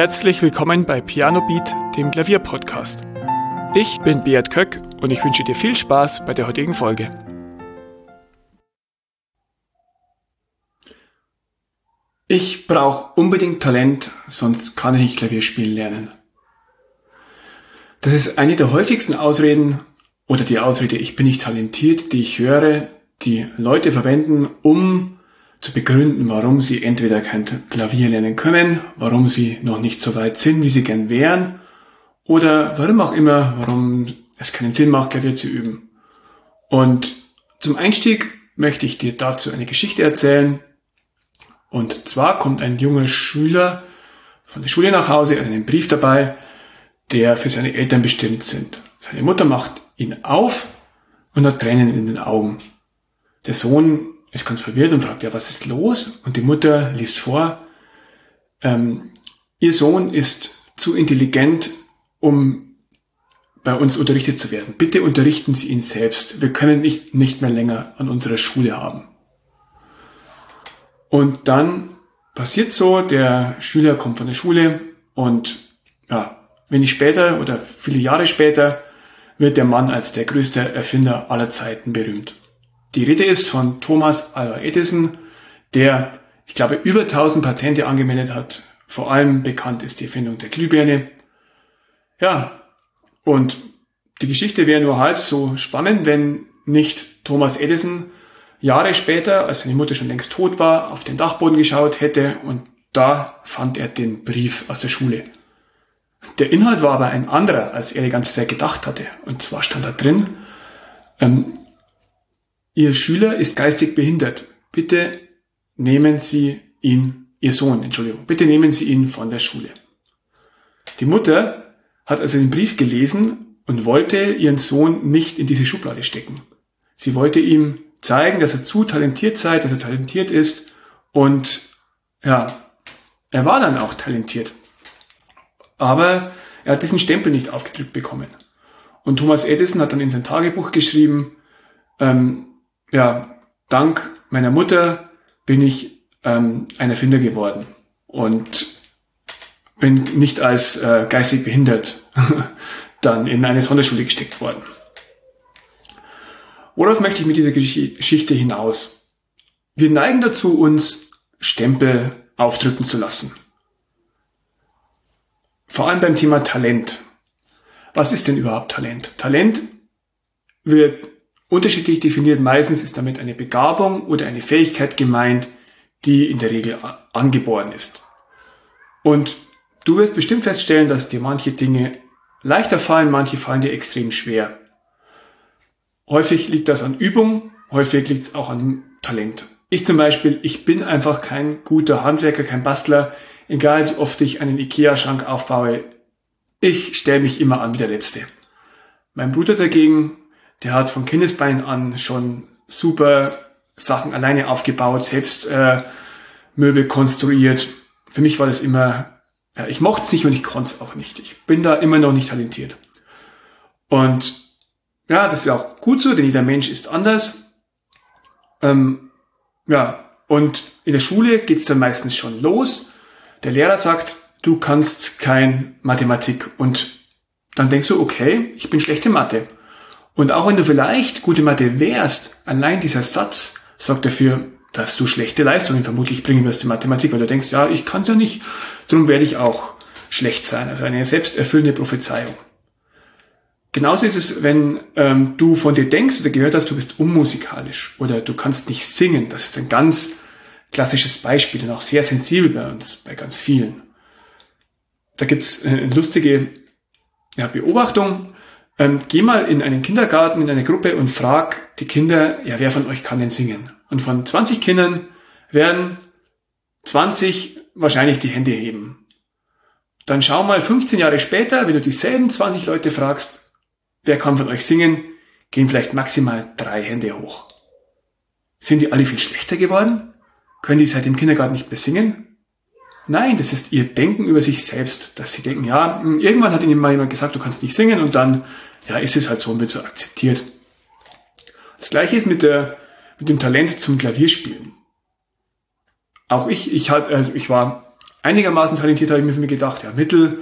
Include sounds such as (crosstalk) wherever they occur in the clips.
Herzlich willkommen bei Piano Beat, dem Klavierpodcast. Ich bin Beat Köck und ich wünsche dir viel Spaß bei der heutigen Folge. Ich brauche unbedingt Talent, sonst kann ich nicht Klavier spielen lernen. Das ist eine der häufigsten Ausreden oder die Ausrede, ich bin nicht talentiert, die ich höre, die Leute verwenden, um zu begründen, warum sie entweder kein Klavier lernen können, warum sie noch nicht so weit sind, wie sie gern wären, oder warum auch immer, warum es keinen Sinn macht, Klavier zu üben. Und zum Einstieg möchte ich dir dazu eine Geschichte erzählen. Und zwar kommt ein junger Schüler von der Schule nach Hause, er hat einen Brief dabei, der für seine Eltern bestimmt sind. Seine Mutter macht ihn auf und hat Tränen in den Augen. Der Sohn ist ganz verwirrt und fragt, ja, was ist los? Und die Mutter liest vor, ähm, ihr Sohn ist zu intelligent, um bei uns unterrichtet zu werden. Bitte unterrichten Sie ihn selbst. Wir können nicht, nicht mehr länger an unserer Schule haben. Und dann passiert so, der Schüler kommt von der Schule und ja, wenig später oder viele Jahre später wird der Mann als der größte Erfinder aller Zeiten berühmt. Die Rede ist von Thomas Alva Edison, der, ich glaube, über 1000 Patente angemeldet hat. Vor allem bekannt ist die Erfindung der Glühbirne. Ja, und die Geschichte wäre nur halb so spannend, wenn nicht Thomas Edison Jahre später, als seine Mutter schon längst tot war, auf den Dachboden geschaut hätte und da fand er den Brief aus der Schule. Der Inhalt war aber ein anderer, als er die ganze Zeit gedacht hatte. Und zwar stand da drin, ähm, Ihr Schüler ist geistig behindert. Bitte nehmen Sie ihn, Ihr Sohn, Entschuldigung, bitte nehmen Sie ihn von der Schule. Die Mutter hat also den Brief gelesen und wollte ihren Sohn nicht in diese Schublade stecken. Sie wollte ihm zeigen, dass er zu talentiert sei, dass er talentiert ist und ja, er war dann auch talentiert. Aber er hat diesen Stempel nicht aufgedrückt bekommen. Und Thomas Edison hat dann in sein Tagebuch geschrieben, ähm, ja, dank meiner Mutter bin ich ähm, ein Erfinder geworden und bin nicht als äh, geistig behindert (laughs) dann in eine Sonderschule gesteckt worden. Worauf möchte ich mit dieser Geschichte hinaus? Wir neigen dazu, uns Stempel aufdrücken zu lassen. Vor allem beim Thema Talent. Was ist denn überhaupt Talent? Talent wird Unterschiedlich definiert meistens ist damit eine Begabung oder eine Fähigkeit gemeint, die in der Regel angeboren ist. Und du wirst bestimmt feststellen, dass dir manche Dinge leichter fallen, manche fallen dir extrem schwer. Häufig liegt das an Übung, häufig liegt es auch an Talent. Ich zum Beispiel, ich bin einfach kein guter Handwerker, kein Bastler, egal wie oft ich einen Ikea-Schrank aufbaue. Ich stelle mich immer an wie der Letzte. Mein Bruder dagegen, der hat von Kindesbeinen an schon super Sachen alleine aufgebaut, selbst äh, Möbel konstruiert. Für mich war das immer, ja, ich mochte es nicht und ich konnte es auch nicht. Ich bin da immer noch nicht talentiert. Und ja, das ist auch gut so, denn jeder Mensch ist anders. Ähm, ja, und in der Schule geht's dann meistens schon los. Der Lehrer sagt, du kannst kein Mathematik. Und dann denkst du, okay, ich bin schlechte Mathe. Und auch wenn du vielleicht gute Mathe wärst, allein dieser Satz sorgt dafür, dass du schlechte Leistungen vermutlich bringen wirst in Mathematik, weil du denkst, ja, ich kann es ja nicht, darum werde ich auch schlecht sein. Also eine selbsterfüllende Prophezeiung. Genauso ist es, wenn ähm, du von dir denkst oder gehört hast, du bist unmusikalisch oder du kannst nicht singen. Das ist ein ganz klassisches Beispiel und auch sehr sensibel bei uns, bei ganz vielen. Da gibt's eine lustige ja, Beobachtung. Ähm, geh mal in einen Kindergarten, in eine Gruppe und frag die Kinder, ja, wer von euch kann denn singen? Und von 20 Kindern werden 20 wahrscheinlich die Hände heben. Dann schau mal 15 Jahre später, wenn du dieselben 20 Leute fragst, wer kann von euch singen, gehen vielleicht maximal drei Hände hoch. Sind die alle viel schlechter geworden? Können die seit dem Kindergarten nicht mehr singen? Nein, das ist ihr Denken über sich selbst, dass sie denken, ja, hm, irgendwann hat ihnen mal jemand gesagt, du kannst nicht singen und dann ja, ist es halt so und wird so akzeptiert. Das gleiche ist mit, der, mit dem Talent zum Klavierspielen. Auch ich, ich, halt, also ich war einigermaßen talentiert, habe ich mir für mich gedacht, ja, Mittel.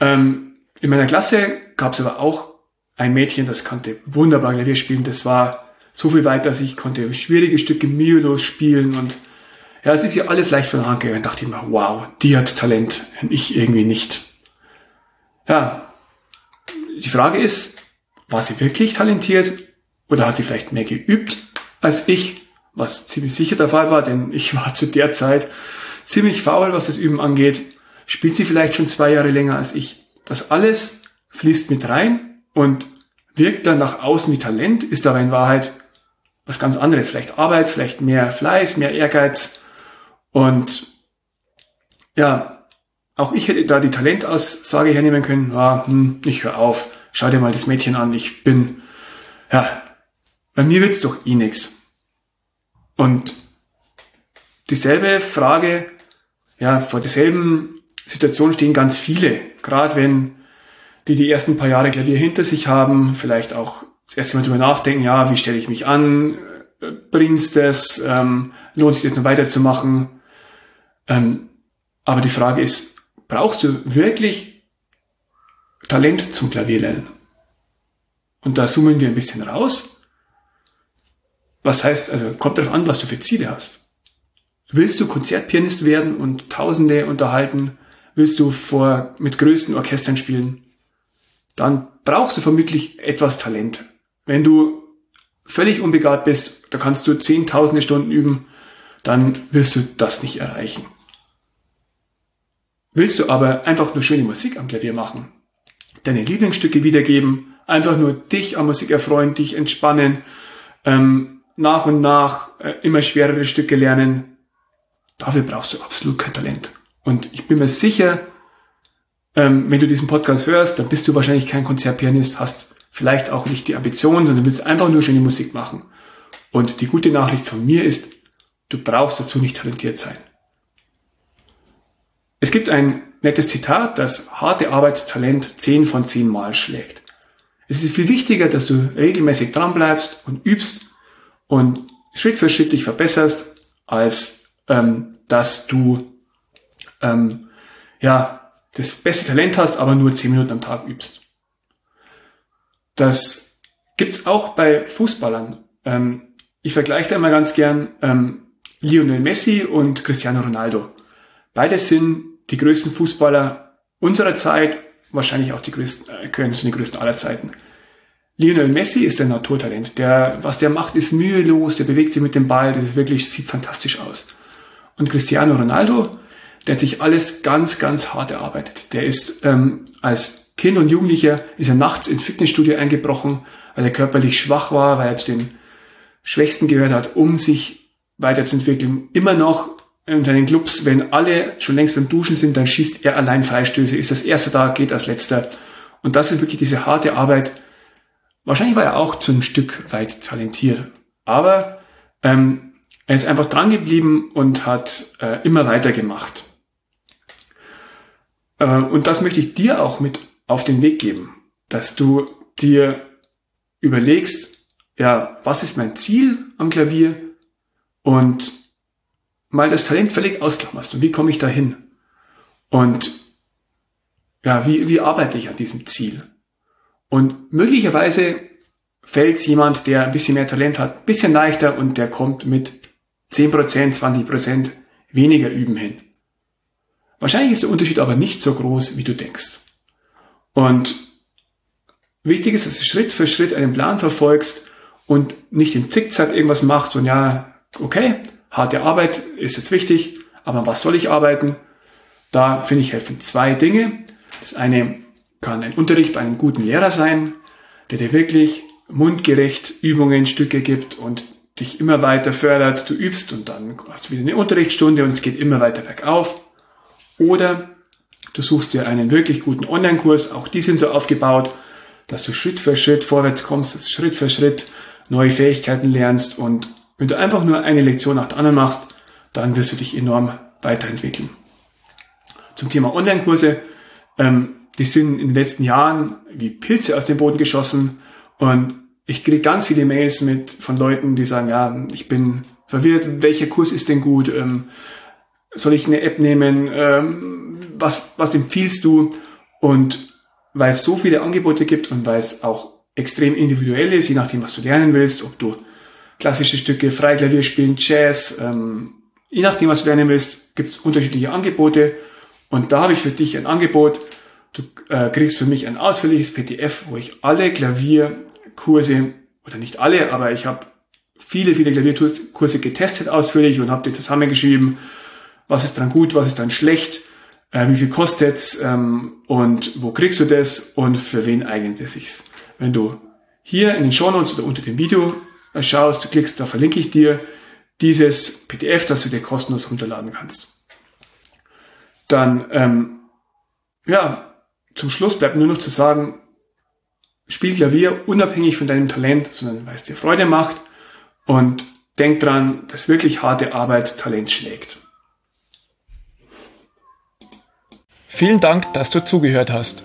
Ähm, in meiner Klasse gab es aber auch ein Mädchen, das konnte wunderbar Klavier spielen. Das war so viel weiter als ich, konnte schwierige Stücke mühelos spielen und ja, es ist ja alles leicht von der Hand gegangen. dachte ich mir, wow, die hat Talent, ich irgendwie nicht. Ja, die Frage ist, war sie wirklich talentiert oder hat sie vielleicht mehr geübt als ich, was ziemlich sicher der Fall war, denn ich war zu der Zeit ziemlich faul, was das Üben angeht. Spielt sie vielleicht schon zwei Jahre länger als ich. Das alles fließt mit rein und wirkt dann nach außen wie Talent, ist aber in Wahrheit was ganz anderes. Vielleicht Arbeit, vielleicht mehr Fleiß, mehr Ehrgeiz. Und ja, auch ich hätte da die Talentaussage hernehmen können, ja, hm, ich höre auf, schau dir mal das Mädchen an, ich bin, ja, bei mir wird's doch eh nix. Und dieselbe Frage, ja, vor derselben Situation stehen ganz viele, gerade wenn die die ersten paar Jahre Klavier hinter sich haben, vielleicht auch das erste Mal drüber nachdenken, ja, wie stelle ich mich an, bringt's das, ähm, lohnt sich das noch weiterzumachen. Ähm, aber die Frage ist, brauchst du wirklich Talent zum Klavierlernen? Und da zoomen wir ein bisschen raus. Was heißt, also kommt darauf an, was du für Ziele hast. Willst du Konzertpianist werden und Tausende unterhalten? Willst du vor, mit größten Orchestern spielen? Dann brauchst du vermutlich etwas Talent. Wenn du völlig unbegabt bist, da kannst du zehntausende Stunden üben, dann wirst du das nicht erreichen. Willst du aber einfach nur schöne Musik am Klavier machen, deine Lieblingsstücke wiedergeben, einfach nur dich an Musik erfreuen, dich entspannen, ähm, nach und nach äh, immer schwerere Stücke lernen, dafür brauchst du absolut kein Talent. Und ich bin mir sicher, ähm, wenn du diesen Podcast hörst, dann bist du wahrscheinlich kein Konzertpianist, hast vielleicht auch nicht die Ambition, sondern willst einfach nur schöne Musik machen. Und die gute Nachricht von mir ist, du brauchst dazu nicht talentiert sein. Es gibt ein nettes Zitat, das harte Arbeit Talent 10 von 10 Mal schlägt. Es ist viel wichtiger, dass du regelmäßig dran bleibst und übst und Schritt für Schritt dich verbesserst, als ähm, dass du ähm, ja das beste Talent hast, aber nur 10 Minuten am Tag übst. Das gibt's auch bei Fußballern. Ähm, ich vergleiche da immer ganz gern ähm, Lionel Messi und Cristiano Ronaldo. Beide sind die größten Fußballer unserer Zeit, wahrscheinlich auch die größten, äh, können zu den größten aller Zeiten. Lionel Messi ist ein Naturtalent. Der, was der macht, ist mühelos, der bewegt sich mit dem Ball, das ist wirklich, sieht fantastisch aus. Und Cristiano Ronaldo, der hat sich alles ganz, ganz hart erarbeitet. Der ist ähm, als Kind und Jugendlicher ist er nachts ins Fitnessstudio eingebrochen, weil er körperlich schwach war, weil er zu den Schwächsten gehört hat, um sich weiterzuentwickeln. Immer noch in seinen Clubs, wenn alle schon längst beim Duschen sind, dann schießt er allein Freistöße, ist das Erste da, geht als Letzter. Und das ist wirklich diese harte Arbeit. Wahrscheinlich war er auch zu einem Stück weit talentiert. Aber ähm, er ist einfach dran geblieben und hat äh, immer weitergemacht. Äh, und das möchte ich dir auch mit auf den Weg geben, dass du dir überlegst, ja, was ist mein Ziel am Klavier und mal das Talent völlig ausklammerst und wie komme ich dahin? Und ja, wie, wie arbeite ich an diesem Ziel? Und möglicherweise fällt jemand, der ein bisschen mehr Talent hat, ein bisschen leichter und der kommt mit 10%, 20% weniger Üben hin. Wahrscheinlich ist der Unterschied aber nicht so groß, wie du denkst. Und wichtig ist, dass du Schritt für Schritt einen Plan verfolgst und nicht im Zickzack irgendwas machst und ja, okay, harte Arbeit ist jetzt wichtig, aber was soll ich arbeiten? Da finde ich helfen zwei Dinge. Das eine kann ein Unterricht bei einem guten Lehrer sein, der dir wirklich mundgerecht Übungen, Stücke gibt und dich immer weiter fördert. Du übst und dann hast du wieder eine Unterrichtsstunde und es geht immer weiter bergauf. Oder du suchst dir einen wirklich guten Online-Kurs. Auch die sind so aufgebaut, dass du Schritt für Schritt vorwärts kommst, dass du Schritt für Schritt neue Fähigkeiten lernst und wenn du einfach nur eine Lektion nach der anderen machst, dann wirst du dich enorm weiterentwickeln. Zum Thema Online-Kurse, ähm, die sind in den letzten Jahren wie Pilze aus dem Boden geschossen und ich kriege ganz viele Mails mit von Leuten, die sagen, ja, ich bin verwirrt, welcher Kurs ist denn gut? Ähm, soll ich eine App nehmen? Ähm, was, was empfiehlst du? Und weil es so viele Angebote gibt und weil es auch extrem individuell ist, je nachdem, was du lernen willst, ob du klassische Stücke, Freiklavier spielen, Jazz, ähm, je nachdem, was du lernen willst, gibt es unterschiedliche Angebote. Und da habe ich für dich ein Angebot. Du äh, kriegst für mich ein ausführliches PDF, wo ich alle Klavierkurse, oder nicht alle, aber ich habe viele, viele Klavierkurse getestet ausführlich und habe dir zusammengeschrieben, was ist dran gut, was ist dann schlecht, äh, wie viel kostet's ähm, und wo kriegst du das und für wen eignet es sich. Wenn du hier in den Shownotes oder unter dem Video schaust, du klickst, da verlinke ich dir dieses PDF, das du dir kostenlos runterladen kannst. Dann, ähm, ja, zum Schluss bleibt nur noch zu sagen, spiel Klavier unabhängig von deinem Talent, sondern weil es dir Freude macht und denk dran, dass wirklich harte Arbeit Talent schlägt. Vielen Dank, dass du zugehört hast.